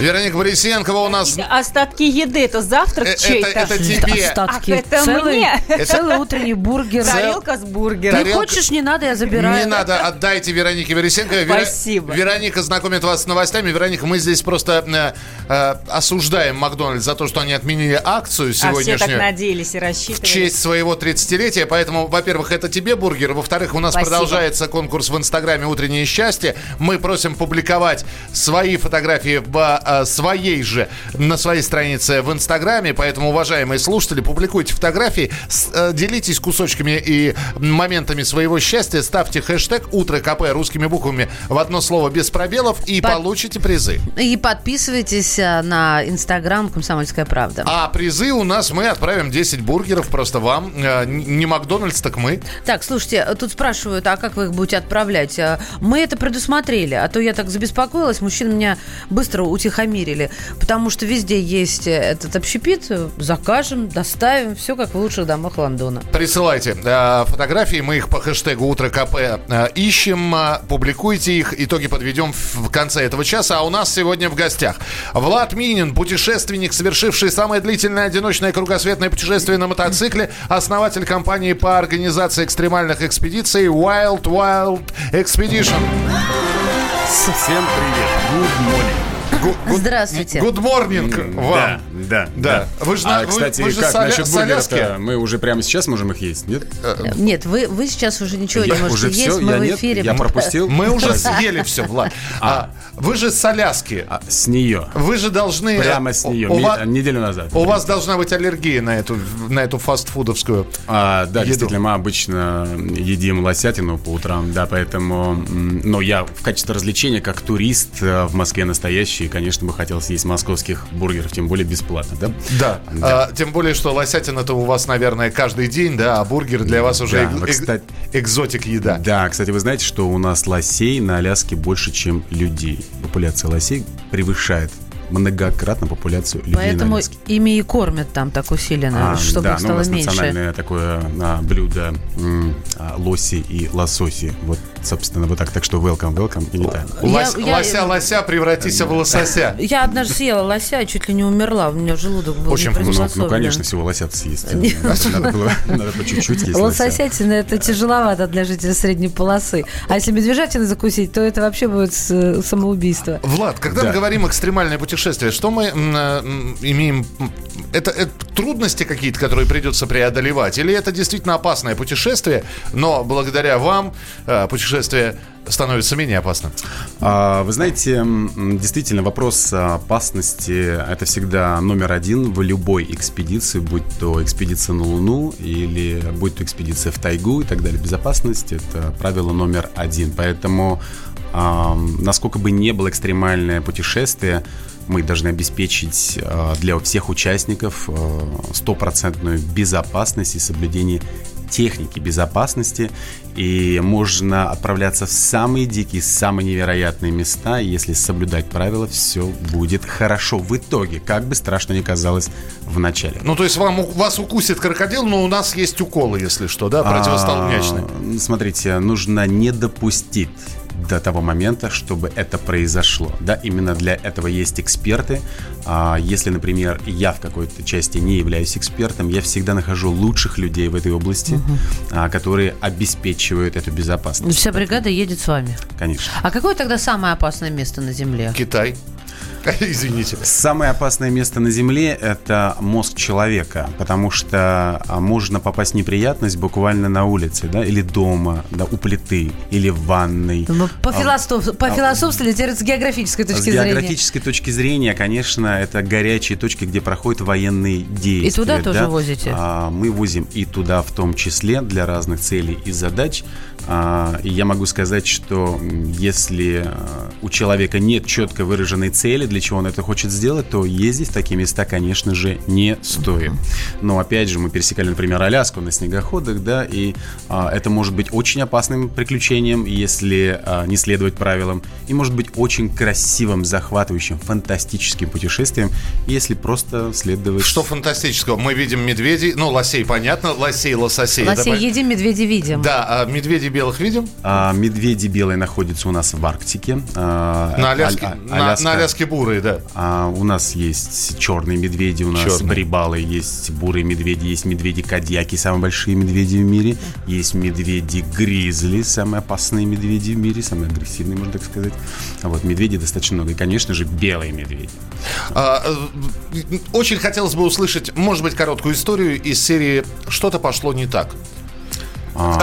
Вероника Борисенкова у нас... Остатки еды, это завтрак Э, чей-то. это- это тебе. Остатки. Ах, это целый, мне. целый утренний бургер. Тарелка с бургером. Не хочешь, не надо, я забираю. Не надо, отдайте Веронике Вересенко. Вера- Спасибо. Вероника знакомит вас с новостями. Вероника, мы здесь просто э, э, осуждаем Макдональдс за то, что они отменили акцию А все так сегодняшнюю. надеялись и в рассчитывали. честь своего 30-летия. Поэтому, во-первых, это тебе бургер. Во-вторых, у нас Спасибо. продолжается конкурс в Инстаграме «Утреннее счастье». Мы просим публиковать свои фотографии в э, своей же, на своей странице в Инстаграме. Поэтому, уважаемые слушатели, публикуйте фотографии, э, делитесь кусочками и моментами своего счастья, ставьте хэштег «Утро КП» русскими буквами в одно слово без пробелов и Под- получите призы. И подписывайтесь э, на инстаграм «Комсомольская правда». А призы у нас мы отправим 10 бургеров просто вам. Э, Не Макдональдс, так мы. Так, слушайте, тут спрашивают, а как вы их будете отправлять? А, Мы это предусмотрели, а то я так забеспокоилась, мужчины меня быстро утихомирили, потому что везде есть э, этот общепит, э, закажем, доставим, все как в лучших домах Лондона. Присылайте э, фотографии, мы их по хэштегу Утро КП э, ищем, э, публикуйте их, итоги подведем в, в конце этого часа. А у нас сегодня в гостях Влад Минин, путешественник, совершивший самое длительное одиночное кругосветное путешествие на мотоцикле, основатель компании по организации экстремальных экспедиций Wild Wild Expedition. Всем привет. Good morning. Здравствуйте. Good morning вам. Да, да, Да. Вы ж на- а, вы- кстати, вы же как соля- насчет бургеров Мы уже прямо сейчас можем их есть, нет? Нет, вы, вы сейчас уже ничего Я не можете уже есть, все, мы я в нет, эфире. я пропустил. Мы уже съели все, Влад. А, вы же с Аляски. А, с нее. Вы же должны... Прямо с нее. У, вас, Неделю назад. у вас должна быть аллергия на эту, на эту фастфудовскую. А, да, еду. действительно, мы обычно едим лосятину по утрам, да, поэтому... Но я в качестве развлечения, как турист э, в Москве настоящий, конечно, бы хотел съесть московских бургеров, тем более бесплатно, да? Да. А, тем более, что лосятина-то у вас, наверное, каждый день, да, а бургер для вас уже Да, эк- кстати- экзотик еда. Да, кстати, вы знаете, что у нас лосей на Аляске больше, чем людей. Популяция лосей превышает многократно популяцию людей на Поэтому Аляске. ими и кормят там так усиленно, А, чтобы да, их ну, у стало нас меньше. национальное такое а, блюдо м, а, лоси и лососи. Вот, собственно, вот так. Так что welcome, welcome и летаем. Лось- Я- я- Лося-лося, превратись в лосося. Я однажды съела лося и чуть ли не умерла. У меня желудок был Очень. Ну, ну, конечно, всего лосят съесть. Надо, было, надо по чуть-чуть есть лося. Лососятина это тяжеловато для жителя средней полосы. А если медвежатины закусить, то это вообще будет самоубийство. Влад, когда мы говорим экстремальное путешествие, что мы м, э, м, имеем? Это, это трудности какие-то, которые придется преодолевать? Или это действительно опасное путешествие, но благодаря вам э, путешествие становится менее опасным? А, Вы знаете, действительно, вопрос опасности – это всегда номер один в любой экспедиции, будь то экспедиция на Луну или будь то экспедиция в тайгу и так далее. Безопасность – это правило номер один. Поэтому, насколько бы не было экстремальное путешествие, мы должны обеспечить а, для всех участников а, стопроцентную безопасность и соблюдение техники безопасности, и можно отправляться в самые дикие, самые невероятные места, если соблюдать правила, все будет хорошо в итоге, как бы страшно ни казалось в начале. Ну, то есть вам, вас укусит крокодил, но у нас есть уколы, если что, да, противостолбнячные. А, Смотрите, нужно не допустить до того момента, чтобы это произошло. Да, именно для этого есть эксперты. А, Если, например, я в какой-то части не являюсь экспертом, я всегда нахожу лучших людей в этой области, а, которые обеспечивают эту безопасность. Вся бригада едет с вами. Конечно. А какое тогда самое опасное место на Земле? Китай. Извините. Самое опасное место на Земле – это мозг человека, потому что а, можно попасть в неприятность буквально на улице, да, или дома, да, у плиты, или в ванной. Ну, По, философ... по философству теперь с географической точки С зрения. географической точки зрения, конечно, это горячие точки, где проходят военные действия. И туда тоже да. возите? А, Мы возим и туда в том числе для разных целей и задач. А, И я могу сказать, что если а, у человека нет четко выраженной цели для чего он это хочет сделать, то ездить в такие места, конечно же, не стоит. Но опять же, мы пересекали, например, Аляску на снегоходах, да, и а, это может быть очень опасным приключением, если а, не следовать правилам, и может быть очень красивым, захватывающим, фантастическим путешествием, если просто следовать... Что фантастического? Мы видим медведей, ну, лосей, понятно, лосей, лососей. это Лосей пон- едим, медведей видим. Да, а медведей белых видим? А, медведи белые находятся у нас в Арктике. А, На Аляске, а- на, Аляска. на Аляске бурые, да. А, у нас есть черные медведи, у нас Черные. брибалы, есть бурые медведи, есть медведи-кадьяки, самые большие медведи в мире, есть медведи-гризли, самые опасные медведи в мире, самые агрессивные, можно так сказать. А вот медведей достаточно много. И, конечно же, белые медведи. А, э, очень хотелось бы услышать, может быть, короткую историю из серии «Что-то пошло не так». А,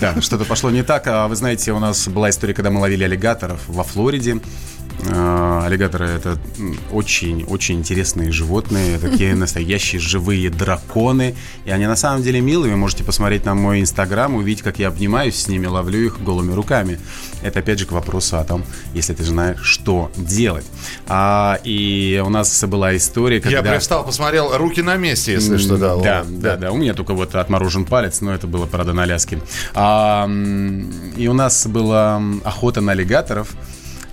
Да, что-то пошло не так. А Вы знаете, у нас была история, когда мы ловили аллигаторов во Флориде. А, Аллигаторы это очень-очень интересные животные, такие настоящие живые драконы. И они на самом деле милые. Вы можете посмотреть на мой инстаграм, увидеть, как я обнимаюсь с ними, ловлю их голыми руками. Это опять же к вопросу о том, если ты знаешь, что делать. А, и у нас была история, когда... Я привстал, посмотрел, руки на месте, если что, да. Да, да, да. У меня только вот отморожен палец, но это было, правда, на Аляске. А, и у нас была охота на аллигаторов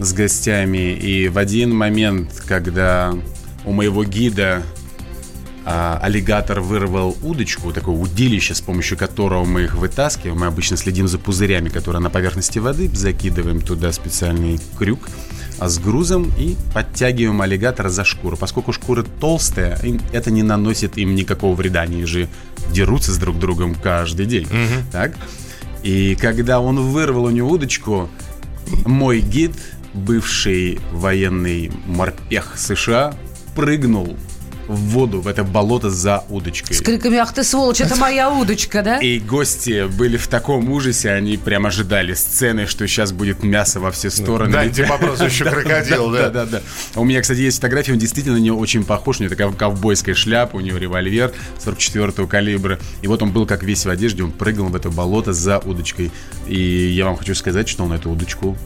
с гостями. И в один момент, когда у моего гида а, аллигатор вырвал удочку, такое удилище, с помощью которого мы их вытаскиваем. Мы обычно следим за пузырями, которые на поверхности воды, закидываем туда специальный крюк а с грузом и подтягиваем аллигатора за шкуру. Поскольку шкура толстая, это не наносит им никакого вреда. Они же дерутся с друг другом каждый день. Так? И когда он вырвал у него удочку, мой гид, бывший военный морпех США, прыгнул в воду, в это болото за удочкой. С криками «Ах ты сволочь, это моя удочка», да? И гости были в таком ужасе, они прям ожидали сцены, что сейчас будет мясо во все стороны. Дайте по прозвищу крокодил, Да, да. да, да. У меня, кстати, есть фотография, он действительно на него очень похож. У него такая ковбойская шляпа, у него револьвер 44-го калибра. И вот он был как весь в одежде, он прыгал в это болото за удочкой. И я вам хочу сказать, что он эту удочку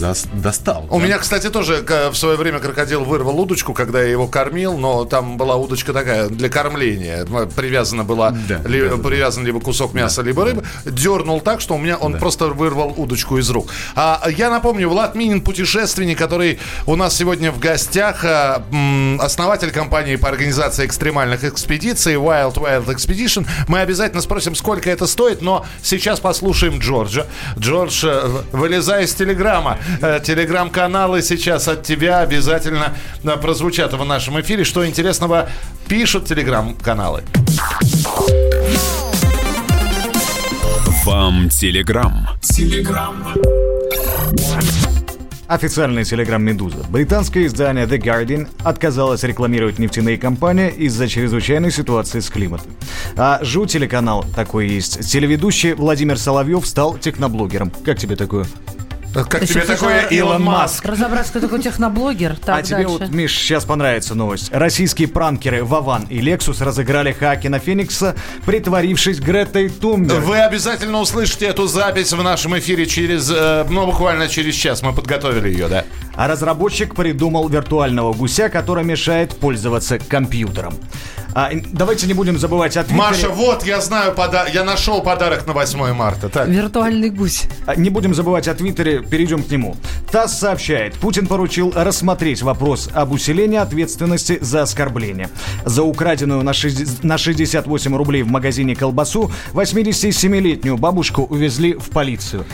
зас- достал. У да. меня, кстати, тоже к- в свое время крокодил вырвал удочку, когда я его кормил, но там была удочка такая для кормления. М, Привязана была, Да, ли- да, да, привязан либо кусок мяса, либо рыбы. Дернул так, что у меня он просто вырвал удочку из рук. А, я напомню, Влад Минин, путешественник, который у нас сегодня в гостях, а, м, основатель компании по организации экстремальных экспедиций Wild Wild Expedition. Мы обязательно спросим, сколько это стоит, но сейчас послушаем Джорджа. Джордж, э, вылезай из телеграмма. Э, Телеграм-каналы сейчас от тебя обязательно э, прозвучат в нашем эфире. Что интересного пишут телеграм-каналы? Вам Телеграм. Официальный телеграм «Медуза». Британское издание The Guardian отказалось рекламировать нефтяные компании из-за чрезвычайной ситуации с климатом. А ЖУ телеканал такой есть. Телеведущий Владимир Соловьев стал техноблогером. Как тебе такое? Как Еще тебе такое, Илон Маск? Разобраться, кто такой техноблогер. Так, а тебе дальше. вот, Миш, сейчас понравится новость. Российские пранкеры Вован и Лексус разыграли Хакина Феникса, притворившись Гретой Тумбер. Вы обязательно услышите эту запись в нашем эфире через, э, ну, буквально через час. Мы подготовили ее, да. А разработчик придумал виртуального гуся, который мешает пользоваться компьютером. А, давайте не будем забывать о Твиттере. Маша, вот, я знаю, пода- я нашел подарок на 8 марта. Так. Виртуальный гусь. А, Не будем забывать о Твиттере, перейдем к нему. ТАСС сообщает, Путин поручил рассмотреть вопрос об усилении ответственности за оскорбление. За украденную на, шесть- на 68 рублей в магазине колбасу 87-летнюю бабушку увезли в полицию.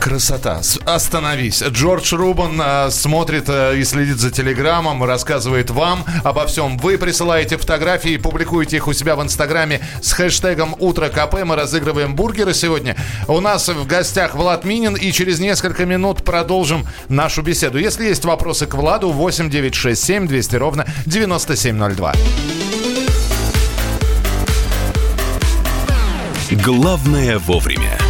Красота. Остановись. Джордж Рубан э, смотрит э, и следит за телеграммом, рассказывает вам обо всем. Вы присылаете фотографии, публикуете их у себя в Инстаграме с хэштегом «Утро КП». Мы разыгрываем бургеры сегодня. У нас в гостях Влад Минин, и через несколько минут продолжим нашу беседу. Если есть вопросы к Владу, 8 9 6 7 200 ровно 9702. Главное вовремя.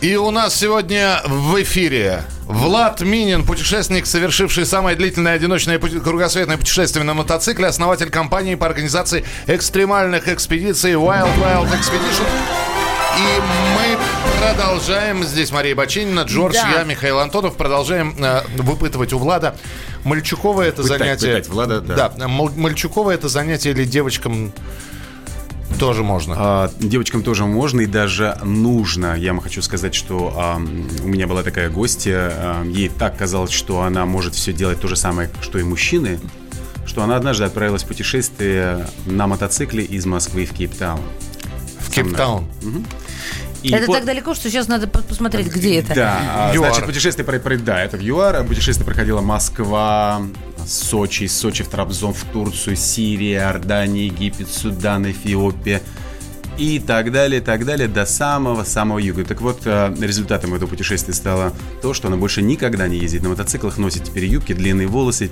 И у нас сегодня в эфире Влад Минин, путешественник, совершивший самое длительное одиночное пути- кругосветное путешествие на мотоцикле, основатель компании по организации экстремальных экспедиций Wild Wild Expedition. И мы продолжаем, здесь Мария Бачинина, Джордж, Да. я, Михаил Антонов, продолжаем э, выпытывать у Влада. Мальчуковое это Пытать, занятие... пытать Влада, да. Мал- Мальчуковое это занятие или девочкам тоже можно? А, девочкам тоже можно и даже нужно. Я вам хочу сказать, что а, у меня была такая гостья, а, ей так казалось, что она может все делать то же самое, что и мужчины, что она однажды отправилась в путешествие на мотоцикле из Москвы в Кейптаун. в Кейптаун. И Это по- так далеко, что сейчас надо по- посмотреть, где это. Да, а, значит, путешествие, про- да, это в ЮАР. Путешествие проходило Москва, Сочи, Сочи в Трабзон, в Турцию, Сирия, Иордания, Египет, Судан, Эфиопия и так далее, так далее, до самого-самого юга. Так вот, э, результатом этого путешествия стало то, что она больше никогда не ездит на мотоциклах, носит теперь юбки, длинные волосы,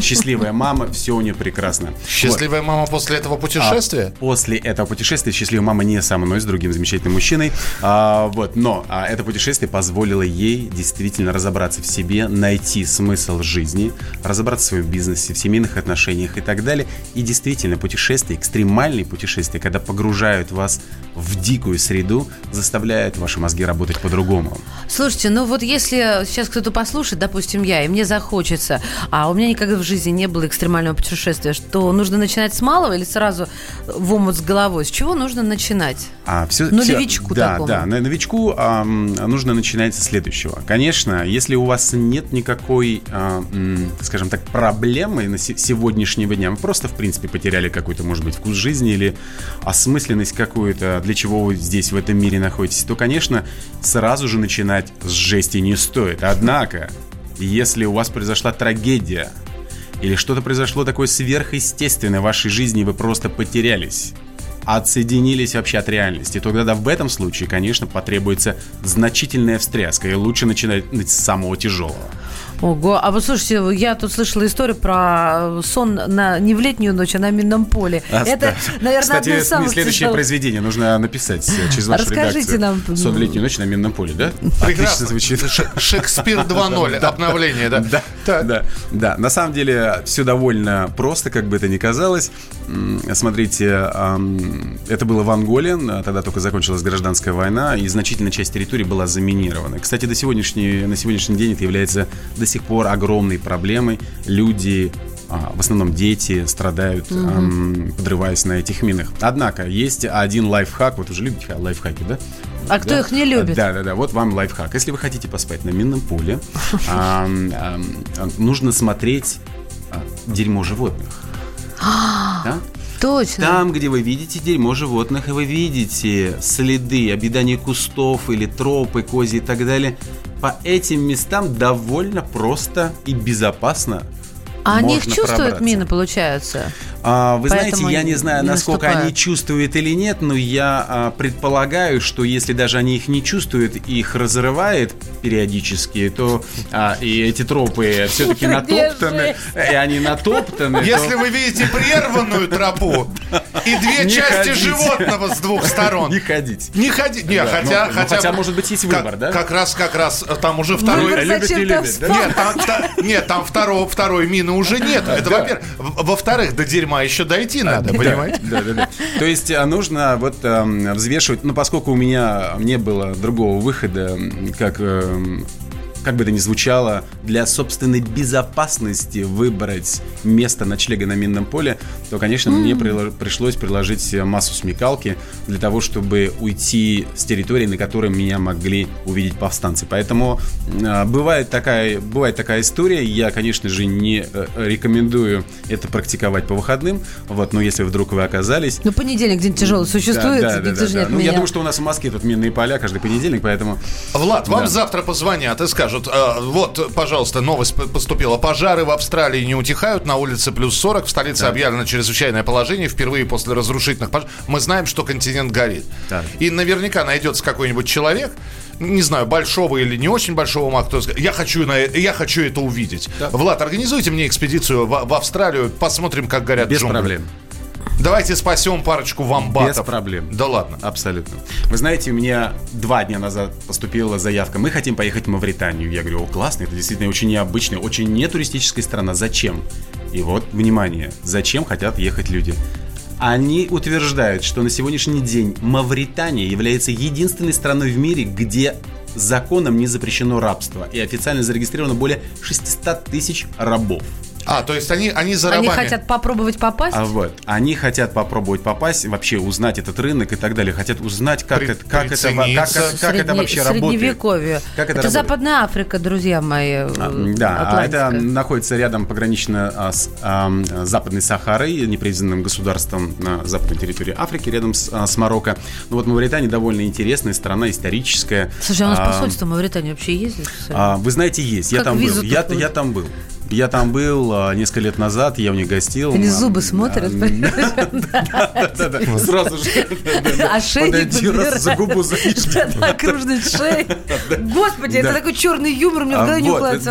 счастливая мама, все у нее прекрасно. Вот. Счастливая мама после этого путешествия? А после этого путешествия счастливая мама не со мной, с другим замечательным мужчиной. А, вот, но а, это путешествие позволило ей действительно разобраться в себе, найти смысл жизни, разобраться в своем бизнесе, в семейных отношениях и так далее. И действительно, путешествия, экстремальные путешествия, когда погружают вас в дикую среду, заставляют ваши мозги работать по-другому. Слушайте, ну вот если сейчас кто-то послушает, допустим, я, и мне захочется, а у меня никогда в жизни не было экстремального путешествия, что нужно начинать с малого или сразу в омут с головой? С чего нужно начинать? А, все, Ну, все- новичку да, такому. Да, новичку ам, нужно начинать со следующего. Конечно, если у вас нет никакой, а, скажем так, проблемы на се- сегодняшнего дня, вы просто, в принципе, потеряли какой-то, может быть, вкус жизни или осмысленность какую-то, для чего вы здесь, в этом мире находитесь, то, конечно, сразу же начинать с жести не стоит. Однако, если у вас произошла трагедия, или что-то произошло такое сверхъестественное в вашей жизни, и вы просто потерялись, отсоединились вообще от реальности, то тогда в этом случае, конечно, потребуется значительная встряска, и лучше начинать с самого тяжелого. Ого, а вот слушайте, я тут слышала историю про сон на, не в летнюю ночь, а на минном поле. А, Это, да. наверное, Кстати, одно из самых следующее тяжелых. произведение нужно написать э, через вашу Расскажите редакцию. нам. Сон в летнюю ночь на минном поле, да? Отлично Прекрасно. звучит. Шекспир 2.0, обновление, да? Да, да. На самом деле все довольно просто, как бы это ни казалось. Смотрите, это было в Анголе, а, тогда только закончилась гражданская война, и значительная часть территории была заминирована. Кстати, до сегодняшней, на сегодняшний день это является до сих пор огромной проблемой. Люди а, в основном дети страдают, ам, подрываясь на этих минах. Однако есть один лайфхак. Вот уже любите лайфхаки, да? А кто их не любит? Да, да, да. Вот вам лайфхак. Если вы хотите поспать на минном поле, нужно смотреть а, дерьмо животных. Да? Точно. Там, где вы видите дерьмо животных, и вы видите следы объедания кустов или тропы, кози и так далее, по этим местам довольно просто и безопасно а они их чувствуют, мины, получается? А, вы Поэтому знаете, я не знаю, не насколько наступают. они чувствуют или нет, но я а, предполагаю, что если даже они их не чувствуют, их разрывает периодически, то а, и эти тропы все-таки натоптаны, и они натоптаны. то- Если вы видите прерванную тропу и две части животного с двух сторон, не ходить. не ходи. Не, хотя, ну, ну, хотя, хотя, может быть, есть как- выбор, да? Как раз, как раз э, там уже второй. Любят, не да? Нет, там, второй мины уже нет. Это во-первых. Во-вторых, до дерьма еще дойти надо, понимаете? Да, да, да. То есть а, нужно вот эм, взвешивать, ну, поскольку у меня не было другого выхода, как эм, как бы это ни звучало, для собственной безопасности выбрать место ночлега на минном поле, то, конечно, мне прило- пришлось приложить массу смекалки для того, чтобы уйти с территории, на которой меня могли увидеть повстанцы. Поэтому э, бывает такая, бывает такая история. Я, конечно же, не э, рекомендую это практиковать по выходным. Вот, но если вдруг вы оказались, Ну, понедельник день тяжелый существует, да, да, да, да. не Ну, я отменял. думаю, что у нас в Москве тут минные поля каждый понедельник, поэтому... Влад, вам Да. завтра позвонят и скажут, э, вот, пожалуйста, новость поступила. Пожары в Австралии не утихают, на улице плюс 40, в столице объявлено чрезвычайное положение, впервые после разрушительных пожаров. Мы знаем, что континент горит. Так. И наверняка найдется какой-нибудь человек, не знаю, большого или не очень большого ума, кто скажет, я хочу, на, э- я хочу это увидеть. Влад, организуйте мне экспедицию в, в Австралию, посмотрим, как горят Без джунгли. проблем. Давайте спасем парочку вамбатов. Без проблем. Да ладно. Абсолютно. Вы знаете, у меня два дня назад поступила заявка. Мы хотим поехать в Мавританию. Я говорю, о, классно, это действительно очень необычная, очень не туристическая страна. Зачем? И вот, внимание, зачем хотят ехать люди? Они утверждают, что на сегодняшний день Мавритания является единственной страной в мире, где законом не запрещено рабство. И официально зарегистрировано более 600 тысяч рабов. А, то есть они, они за Они рабами. хотят попробовать попасть? А вот, они хотят попробовать попасть, вообще узнать этот рынок и так далее, хотят узнать, как, При- это, как, это, как, как- как это вообще работает. Средневековье. Как это это работает? Западная Африка, друзья мои. э, А, Да, а это Атлантика. находится рядом погранично а, с ам, Западной Сахарой, непризнанным государством на западной территории Африки, рядом с, а, с Марокко. Ну вот Мавритания довольно интересная страна, историческая. Слушай, а у нас А, посольство Мавритании вообще ездит? а, Вы знаете, есть. Я Как там был. Я, я там был. Я там был а, несколько лет назад, я у них гостил. Или зубы смотрят? Сразу же. А шею раз за губу заедешь. Да, окружность шеи. Господи, это такой черный юмор, мне в А, голове не укладывается.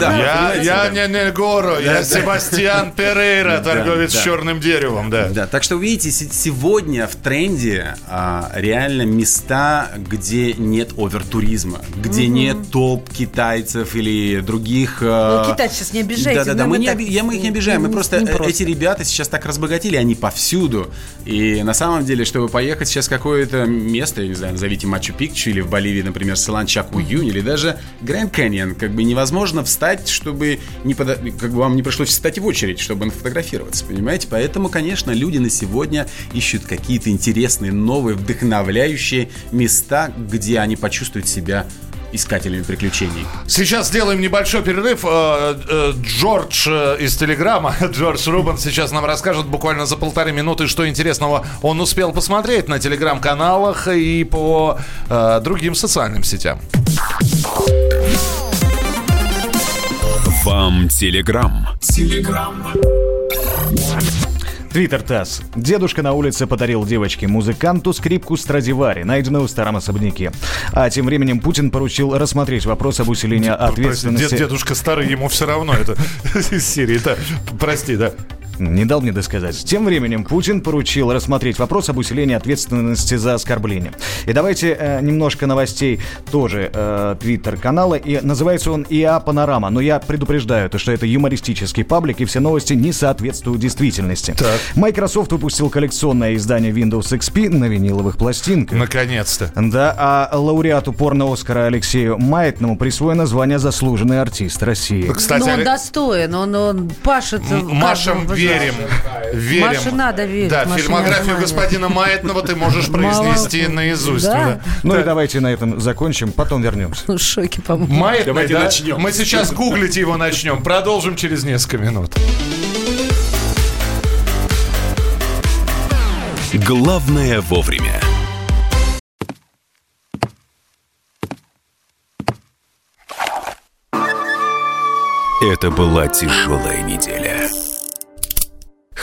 Я, не Негоро, я. Себастьян Перейра, торговец черным деревом, да. Да, так что, видите, се- сегодня в тренде а, реально места, где нет овертуризма, где нет толп китайцев или других... Ну, китайцы сейчас не обижайте, Да-да-да, нам мы не, оби- я, мы их не обижаем, мы просто, э, просто. эти ребята сейчас так разбогатели, они повсюду. И на самом деле, чтобы поехать сейчас в какое-то место, я не знаю, назовите Мачу-Пикчу или в Боливии, например, Саланчак-Уюнь или даже Гранд Каньон, как бы невозможно встать, чтобы не подо- как бы вам не пришлось встать в очередь, чтобы нафотографироваться, понимаете? Поэтому, конечно, люди на сегодня ищут какие-то интересные, новые, вдохновляющие места, где они почувствуют себя искателями приключений. Сейчас сделаем небольшой перерыв. Э, э, Джордж э, из Телеграма, Джордж Рубан сейчас нам расскажет буквально за полторы минуты, что интересного он успел посмотреть на Телеграм-каналах и по другим социальным сетям. Вам Телеграм. Твиттер ТАСС. Дедушка на улице подарил девочке-музыканту скрипку Страдивари, найденную в старом особняке. А тем временем Путин поручил рассмотреть вопрос об усилении Прости, ответственности... дед- дедушка старый, ему все равно это из Сирии. Да, прости, да. Не дал мне досказать. Тем временем Путин поручил рассмотреть вопрос об усилении ответственности за оскорбление. И давайте э, немножко новостей тоже э, твиттер-канала. И называется он ИА Панорама. Но я предупреждаю, то, что это юмористический паблик, и все новости не соответствуют действительности. Microsoft выпустил коллекционное издание Windows XP на виниловых пластинках. Наконец-то. Да, а лауреату порно-Оскара Алексею Маятному присвоено звание «Заслуженный артист России». Кстати, Но Ну, он достоин, он, он пашет. М- Машам верим. Верим. Маше надо верить, Да, Маше фильмографию господина Маятного ты можешь произнести наизусть. Ну и давайте на этом закончим, потом вернемся. В шоке, по-моему. Маятный, Давайте да? начнем. Мы сейчас гуглить его начнем. Продолжим через несколько минут. Главное вовремя. Это была тяжелая неделя.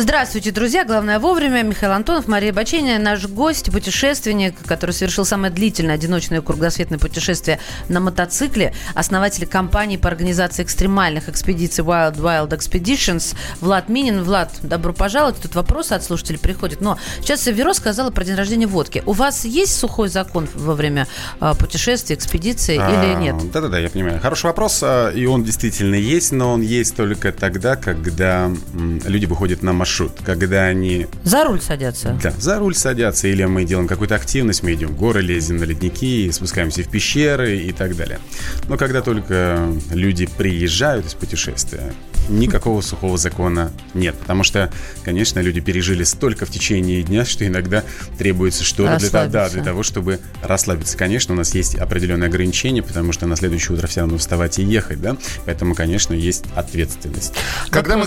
Здравствуйте, друзья. Главное вовремя. Михаил Антонов, Мария Баченина, наш гость, путешественник, который совершил самое длительное одиночное кругосветное путешествие на мотоцикле, основатель компании по организации экстремальных экспедиций Wild Wild Expeditions Влад Минин. Влад, добро пожаловать. Тут вопросы от слушателей приходят. Но сейчас Веро сказала про день рождения водки. У вас есть сухой закон во время э, путешествий, экспедиции или нет? А, Да-да-да, я понимаю. Хороший вопрос, а, и он действительно есть, но он есть только тогда, когда люди выходят на маршрут, когда они За руль садятся. да, за руль садятся, или мы делаем какую-то активность, мы идем в горы, лезем на ледники, спускаемся в пещеры и так далее. Но когда только люди приезжают из путешествия, никакого сухого закона нет. Потому что, конечно, люди пережили столько в течение дня, что иногда требуется что-то для, того- да, для того, чтобы расслабиться. Конечно, у нас есть определенные ограничения, потому что на следующее утро все равно вставать и ехать, да? Поэтому, конечно, есть ответственность. Когда мы,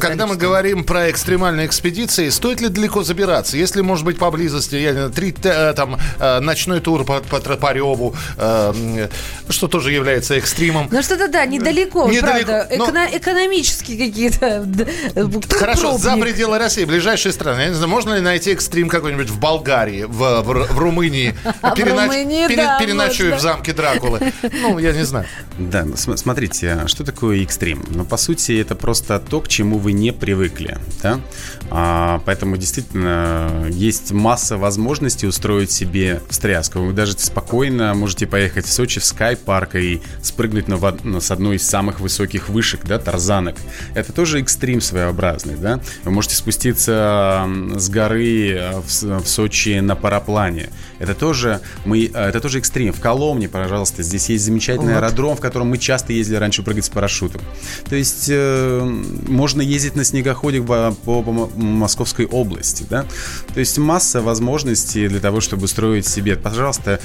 когда мы говорим про экстремальные экспедиции, стоит ли далеко забираться? Если, может быть, поблизости, я не знаю, три, э, там, э, ночной тур по, по Тропареву, э, что тоже является экстримом. Ну что-то да, недалеко, Недалеко, правда. но- Эконо- экономические какие-то э, Хорошо, за пробник. пределы России, ближайшие страны. Я не знаю, можно ли найти экстрим какой-нибудь в Болгарии, в, в, Ру- в Румынии? А в Румынии, да, переночую можно. в замке Дракулы. Ну, я не знаю. Да, ну, см- смотрите, а что такое экстрим? Ну, по сути, это просто то, к чему вы не привыкли, да? А, поэтому действительно есть масса возможностей устроить себе встряску. Вы даже спокойно можете поехать в Сочи в скай-парк и спрыгнуть на, на- с одной из самых высоких вышек, да, тарзанок. Это тоже экстрим своеобразный, да? Вы можете спуститься с горы э, в, в Сочи на параплане. Это тоже, мы, э, это тоже экстрим. В Коломне, пожалуйста, здесь есть замечательный аэродром, в котором мы часто ездили раньше прыгать с парашютом. То есть э, можно ездить на снегоходе по, по- по Московской области, да? То есть масса возможностей для того, чтобы строить себе. Пожалуйста,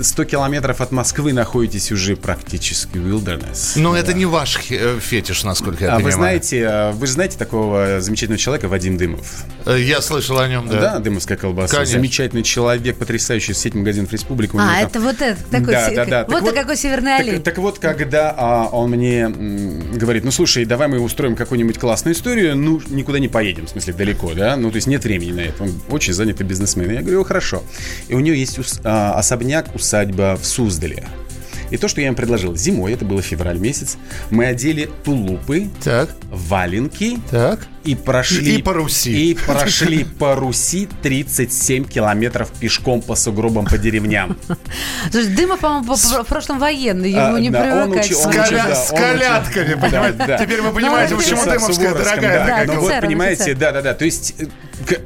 100 километров от Москвы находитесь уже практически в wilderness. Но это не ваш э, фетиш, насколько я а понимаю. вы знаете, а вы же знаете такого замечательного человека Вадим Дымов? Э, Я слышал о нем, да. Да, Дымовская колбаса. Конечно. Замечательный человек, потрясающий сеть магазинов Республика. А, там- это вот это, такой, Да, се- да, да. Так вот, вот- какой северный олень. Так, так вот, когда а, он мне м, говорит, ну слушай, давай мы устроим какую-нибудь классную историю, ну никуда не поедем, в смысле далеко, да, ну то есть нет времени на это, он очень занятый бизнесмен. Я говорю, хорошо. И у него есть ус- а, особняк, усадьба в Суздале. И то, что я им предложил зимой, это было февраль месяц, мы одели тулупы, Так, валенки так. И прошли... И по Руси. И прошли по Руси 37 километров пешком по сугробам по деревням. Слушай, Дымов, по-моему, по- по- в прошлом военный, ему А, не привыкать. С, колядками, понимаете? Теперь вы понимаете, Ну, почему это Дымовская дорогая Ну вот, понимаете, офицер. да, да, да. То есть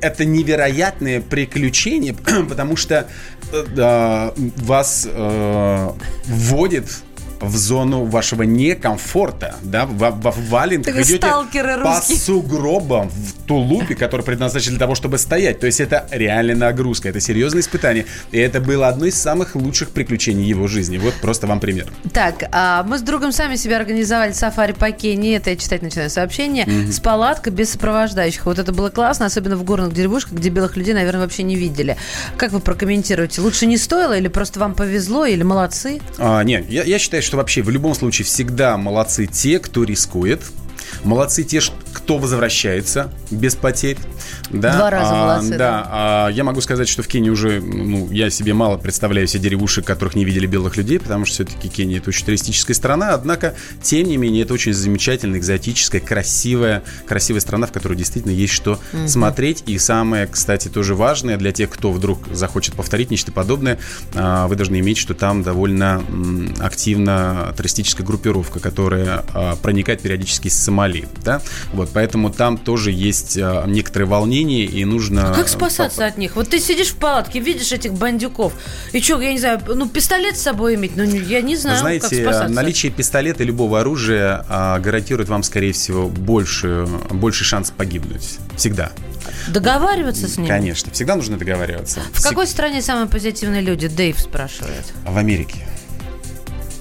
это невероятные приключения, потому что э, вас э, вводит в зону вашего некомфорта, да, в, в- валенках Так идете по сугробам в тулупе, который предназначен для того, чтобы стоять. То есть это реальная нагрузка, это серьезное испытание. И это было одно из самых лучших приключений его жизни. Вот просто вам пример. Так, а мы с другом сами себе организовали сафари по Кении. Это я читать начинаю сообщение. С палаткой без сопровождающих. Вот это было классно, особенно в горных деревушках, где белых людей, наверное, вообще не видели. Как вы прокомментируете? Лучше не стоило или просто вам повезло, или молодцы? А, нет, я, я считаю, что вообще в любом случае всегда молодцы те, кто рискует. Молодцы те, кто возвращается без потерь. Да, Два раза а, молодцы, Да, да. а, я могу сказать, что в Кении уже, ну, я себе мало представляю себе деревушек, которых не видели белых людей, потому что все-таки Кения это очень туристическая страна. Однако, тем не менее, это очень замечательная, экзотическая, красивая, красивая страна, в которой действительно есть что смотреть. И самое, кстати, тоже важное для тех, кто вдруг захочет повторить нечто подобное, а, вы должны иметь, что там довольно м, активна туристическая группировка, которая а, проникает периодически из Сомали. Да? Вот, поэтому там тоже есть а, некоторые волнения, и нужно... Как спасаться от них? Вот ты сидишь в палатке, видишь этих бандюков. И что, я не знаю, ну пистолет с собой иметь? Ну, я не знаю, как знаете, спасаться. наличие пистолета и любого оружия а, гарантирует вам, скорее всего, больше, больше шанс погибнуть. Всегда. Договариваться с ними? Конечно. Всегда нужно договариваться. В какой стране самые позитивные люди? Дэйв спрашивает. В Америке.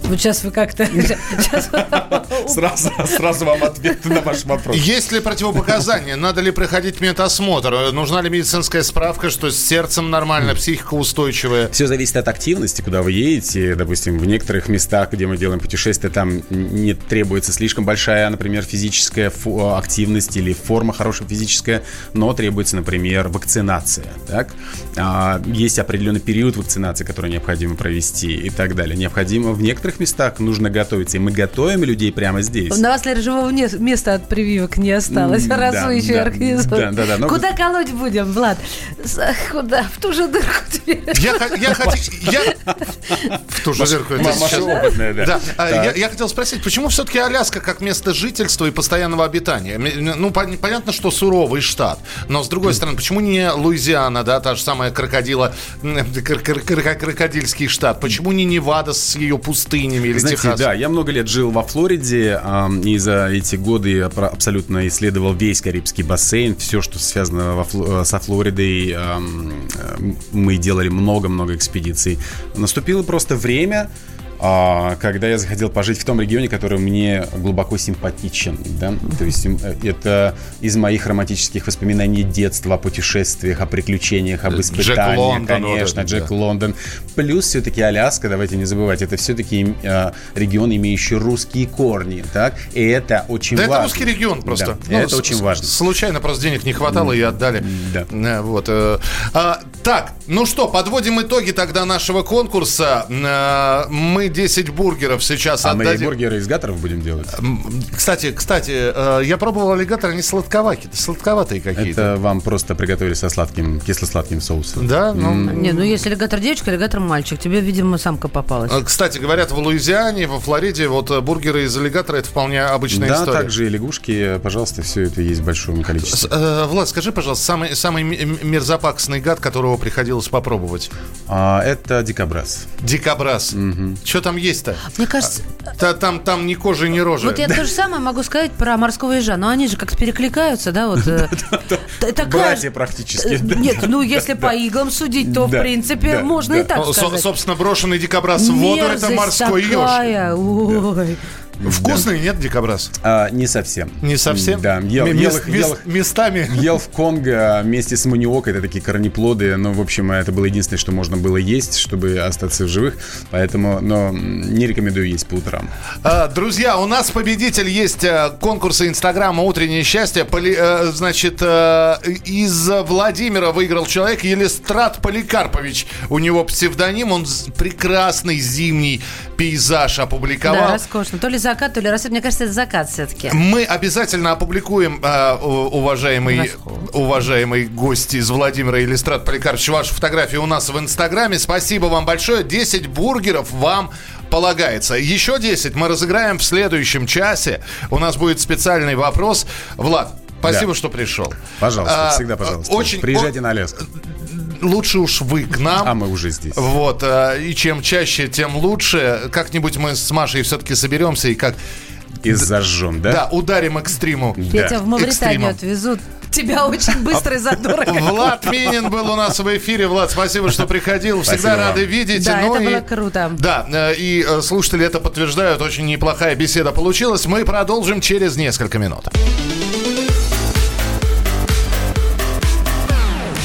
Вот сейчас вы как-то... Сразу, сразу вам ответ на ваш вопрос. Есть ли противопоказания? Надо ли проходить медосмотр? Нужна ли медицинская справка, что с сердцем нормально, психика устойчивая? Все зависит от активности, куда вы едете. Допустим, в некоторых местах, где мы делаем путешествия, там не требуется слишком большая, например, физическая активность или форма хорошая физическая, но требуется, например, вакцинация. Так? А, есть определенный период вакцинации, который необходимо провести и так далее. Необходимо в некоторых местах нужно готовиться. И мы готовим людей прямо здесь. На вас, наверное, живого не- места от прививок не осталось, М, раз да, вы еще да, организуете. да, да, да, но- Куда колоть будем, Влад? Куда? В ту же дырку тебе. Я, я хотел... Я... В ту же дырку Маша опытная, да. А, я, хотел спросить, почему все-таки Аляска как место жительства и постоянного обитания? Ну, пон- понятно, что суровый штат, но с другой стороны, почему не Луизиана, да, та же самая крокодила, крокодильский штат? Почему не Невада с ее пустынями или Знаете, Техас? да, я много лет жил во Флориде, и за эти годы я абсолютно исследовал весь Карибский бассейн, все, что связано во Фло- э, со Флоридой. э, Мы делали много-много экспедиций. Наступило просто время, когда я захотел пожить в том регионе, который мне глубоко симпатичен. Да? То есть э, это из моих романтических воспоминаний детства, о путешествиях, о приключениях, об Джек испытаниях, Лондон, вот конечно, это, Джек да. Лондон. Плюс все-таки Аляска, давайте не забывать, это все-таки э, регион, имеющий русские корни, так? И это очень Да это важно. русский регион просто. Да, Ну, это очень важно. Случайно просто денег не хватало и отдали. Да. Э, Вот. э. А, так, ну что, подводим итоги тогда нашего конкурса. Э, Мы 10 бургеров сейчас А мы и отдадим. бургеры из гаторов будем делать? Кстати, кстати, э, я пробовал аллигатор, они сладковатые, сладковатые какие-то. Это вам просто приготовили со сладким, кисло-сладким соусом. Да, ну... Не, ну если аллигатор девочка, аллигатор мальчик. Тебе, видимо, самка попалась. э, Кстати, говорят, в Луизиане, во Флориде, вот бургеры из аллигатора это вполне обычная Да, история. также и лягушки, пожалуйста, все это есть в большом количестве. С- э, Влад, скажи, пожалуйста, самый, самый мерзопакостный гад, которого приходилось попробовать? А, это дикобраз. Дикобраз. Что там есть-то? Мне кажется, Та- там, там ни кожи, ни рожи. вот я то же самое могу сказать про морского ежа. Но они же как-то перекликаются, да? Вот, э, Братья практически. Э, Нет, ну если по иглам судить, то в принципе можно и так сказать. собственно, брошенный дикобраз в воду это морской еж. Вкусный, нет, дикобраз? А, не совсем. Не совсем? Да, ел, М- ел их- ел местами. Ел в Конго вместе с маниокой, это такие корнеплоды, но, в общем, это было единственное, что можно было есть, чтобы остаться в живых, поэтому, но не рекомендую есть по утрам. А, Друзья, у нас победитель есть э, конкурса Инстаграма «Утреннее счастье». Поли- э, Значит, э, из Владимира выиграл человек Елистрат Поликарпович. У него псевдоним, он прекрасный зимний пейзаж опубликовал. Да, роскошно. То ли закат, то ли рассвет. Мне кажется, это закат все-таки. Мы обязательно опубликуем, э, уважаемый, уважаемый гость из Владимира Иллюстрат Поликарпович, вашу фотографию у нас в Инстаграме. Спасибо вам большое. 10 бургеров вам полагается. Еще 10 мы разыграем в следующем часе. У нас будет специальный вопрос. Влад, спасибо, Да. что пришел. Пожалуйста, А, всегда пожалуйста. Очень, Приезжайте на Аляску. Лучше уж вы к нам. А мы уже здесь. Вот, э, и чем чаще, тем лучше. Как-нибудь мы с Машей все-таки соберемся и как... И зажжем, да? Да, ударим экстриму. Я тебя в Мавританию Экстримом. отвезу. Тебя очень быстро и задорого. Влад Минин был у нас в эфире. Влад, спасибо, что приходил. Всегда Спасибо вам. рады видеть. Да, Ну это и- было круто. Да, э, и э, слушатели это подтверждают. Очень неплохая беседа получилась. Мы продолжим через несколько минут.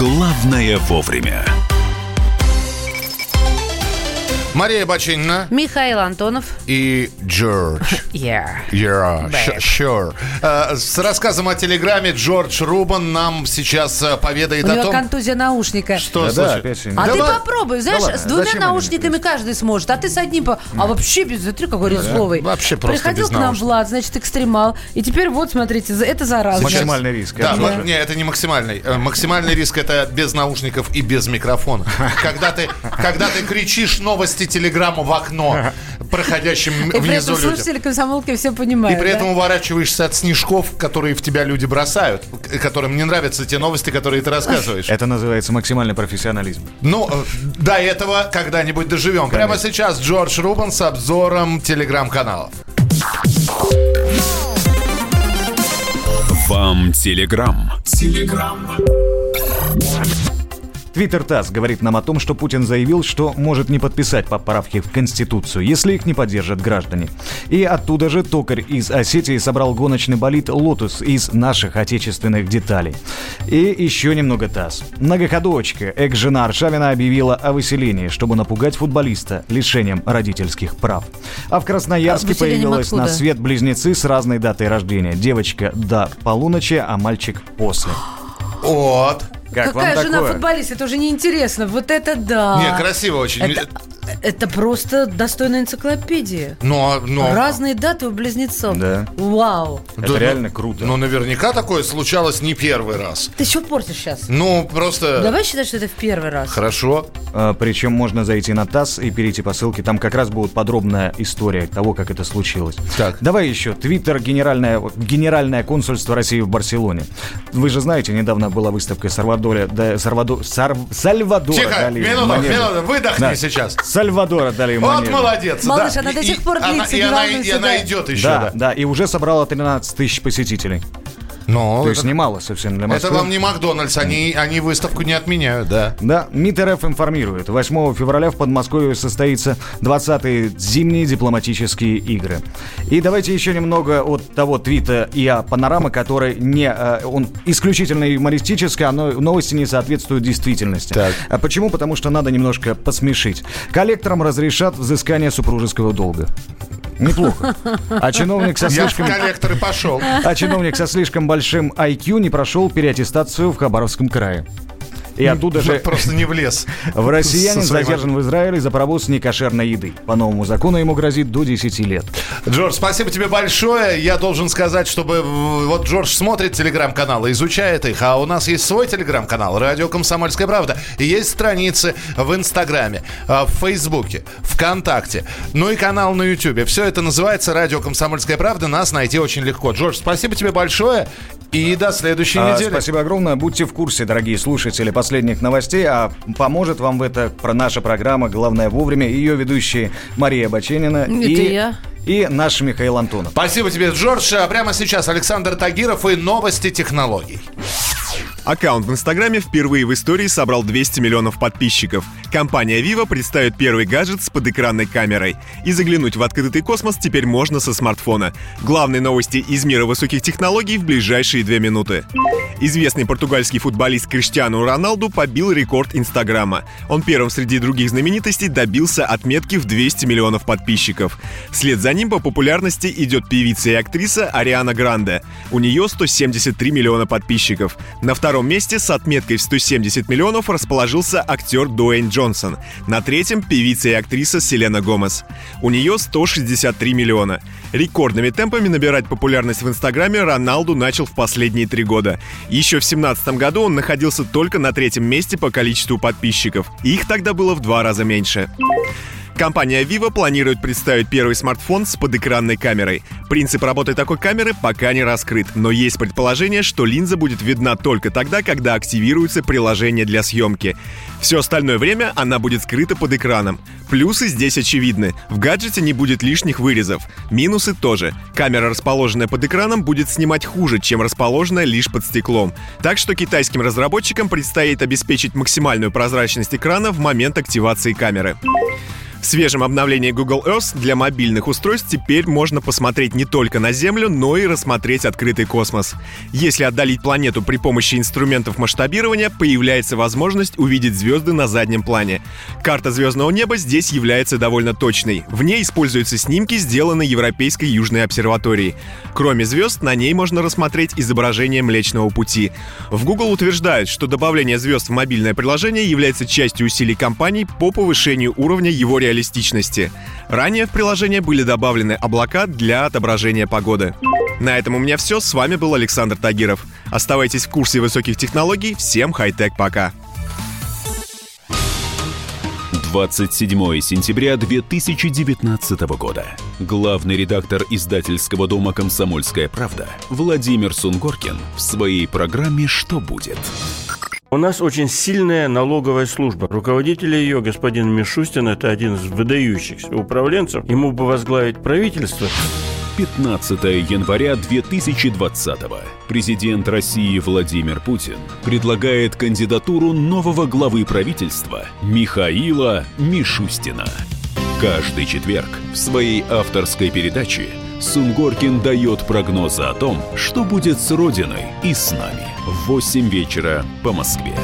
«Главное вовремя». Мария Бачинина Михаил Антонов. и Джордж. Yeah. Yeah, sure. Э, С рассказом о телеграме Джордж Рубан нам сейчас э, поведает У о него том, контузия наушника. что Да. А Да ты ладно. попробуй, знаешь, с двумя наушниками каждый сможет, а ты с одним, по- а вообще без смотри, какой резцовый. вообще просто Приходил без к нам. Влад, значит, экстремал, и теперь вот, смотрите, это зараза. Максимальный риск. Да, не, это не максимальный. Э, Максимальный риск это без наушников и без микрофона. Когда ты, когда ты кричишь новости телеграмму в окно проходящим И при внизу этом людям. слушатели комсомолки все И понимают. при да? этом уворачиваешься от снежков, которые в тебя люди бросают, которым не нравятся те новости, которые ты рассказываешь. Это называется максимальный профессионализм. Ну, э, до этого когда-нибудь доживем. Прямо сейчас Джордж Рубан с обзором телеграм-каналов. Вам телеграм. Твиттер ТАСС говорит нам о том, что Путин заявил, что может не подписать поправки в Конституцию, если их не поддержат граждане. И оттуда же токарь из Осетии собрал гоночный болид «Lotus» из наших отечественных деталей. И еще немного ТАСС. Многоходовочка, экс-жена Аршавина объявила о выселении, чтобы напугать футболиста лишением родительских прав. А в Красноярске А появилась на откуда? свет близнецы с разной датой рождения. Девочка до полуночи, а мальчик после. Вот. Как Какая вам жена такое? футболиста? Это уже неинтересно. Вот это да. Не, красиво очень. Это, это просто достойная энциклопедия. Но, но... Разные даты у близнецов. Да. Вау. Это реально круто. Но наверняка такое случалось не первый раз. Ты что портишь сейчас? Ну, просто... Давай считать, что это в первый раз. Хорошо. А, Причем можно зайти на ТАСС и перейти по ссылке. Там как раз будет подробная история того, как это случилось. Так. Давай еще. Твиттер генеральное, генеральное консульство России в Барселоне. Вы же знаете, недавно была выставка Сальвадора, да, Сальвадо- Сар- Сальвадора. Тихо, дали минуту, минуту, выдохни Да. сейчас. Сальвадора дали Вот манежа. молодец. Малыш, да. она до И- сих пор и длится, и она, волнуйся, и она идет еще, Да, да. да, и уже собрала 13 тысяч посетителей. Ну, То есть это, немало совсем для Москвы. это вам не Макдональдс, они, они выставку не отменяют, да. Да, МИД РФ информирует. 8 февраля в Подмосковье состоится 20-е зимние дипломатические игры. И давайте еще немного от того твита и о панорамы, который не, э, он исключительно юмористический, а но- новости не соответствуют действительности. Так. А почему? Потому что надо немножко посмешить. Коллекторам разрешат взыскание супружеского долга. Неплохо. А чиновник со Я в слишком... коллектор и пошел. А чиновник со слишком большим IQ не прошел переаттестацию в Хабаровском крае. И оттуда же Просто не влез. в россиянин задержан в Израиле за провоз некошерной еды. По новому закону ему грозит до 10 лет. Джордж, спасибо тебе большое. Я должен сказать, чтобы вот Джордж смотрит телеграм-каналы, изучает их, а у нас есть свой телеграм-канал «Радио Комсомольская правда». И есть страницы в Инстаграме, э, в Фейсбуке, ВКонтакте, ну и канал на Ютубе. Все это называется «Радио Комсомольская правда». Нас найти очень легко. Джордж, спасибо тебе большое и до следующей А, недели. спасибо огромное. Будьте в курсе, дорогие слушатели, последних новостей. А поможет вам в это про наша программа «Главное вовремя». Ее ведущие Мария Баченина Это и, я. и наш Михаил Антонов. Спасибо тебе, Джордж. А прямо сейчас Александр Тагиров и новости технологий. Аккаунт в Инстаграме впервые в истории собрал 200 миллионов подписчиков. Компания Vivo представит первый гаджет с подэкранной камерой. И заглянуть в открытый космос теперь можно со смартфона. Главные новости из мира высоких технологий в ближайшие две минуты. Известный португальский футболист Криштиану Роналду побил рекорд Инстаграма. Он первым среди других знаменитостей добился отметки в 200 миллионов подписчиков. Вслед за ним по популярности идет певица и актриса Ариана Гранде. У нее 173 миллиона подписчиков. На втором месте с отметкой в 170 миллионов расположился актер Дуэйн Джонсон. На третьем певица и актриса Селена Гомес. У нее 163 миллиона. Рекордными темпами набирать популярность в Инстаграме Роналду начал в последние три года. Еще в 2017 году он находился только на третьем месте по количеству подписчиков. Их тогда было в два раза меньше. Компания Vivo планирует представить первый смартфон с подэкранной камерой. Принцип работы такой камеры пока не раскрыт, но есть предположение, что линза будет видна только тогда, когда активируется приложение для съемки. Все остальное время она будет скрыта под экраном. Плюсы здесь очевидны. В гаджете не будет лишних вырезов. Минусы тоже. Камера, расположенная под экраном, будет снимать хуже, чем расположенная лишь под стеклом. Так что китайским разработчикам предстоит обеспечить максимальную прозрачность экрана в момент активации камеры. В свежем обновлении Google Earth для мобильных устройств теперь можно посмотреть не только на Землю, но и рассмотреть открытый космос. Если отдалить планету при помощи инструментов масштабирования, появляется возможность увидеть звезды на заднем плане. Карта звездного неба здесь является довольно точной. В ней используются снимки, сделанные Европейской Южной обсерваторией. Кроме звезд, на ней можно рассмотреть изображение Млечного Пути. В Google утверждают, что добавление звезд в мобильное приложение является частью усилий компаний по повышению уровня его реализации реалистичности. Ранее в приложение были добавлены облака для отображения погоды. На этом у меня все. С вами был Александр Тагиров. Оставайтесь в курсе высоких технологий. Всем хай-тек пока. 27 сентября 2019 года. Главный редактор издательского дома «Комсомольская правда» Владимир Сунгоркин в своей программе «Что будет?» У нас очень сильная налоговая служба. Руководитель ее, господин Мишустин, это один из выдающихся управленцев. Ему бы возглавить правительство. 15 января 2020 Президент России Владимир Путин предлагает кандидатуру нового главы правительства Михаила Мишустина. Каждый четверг в своей авторской передаче Сунгоркин дает прогнозы о том, что будет с Родиной и с нами в 8 вечера по Москве.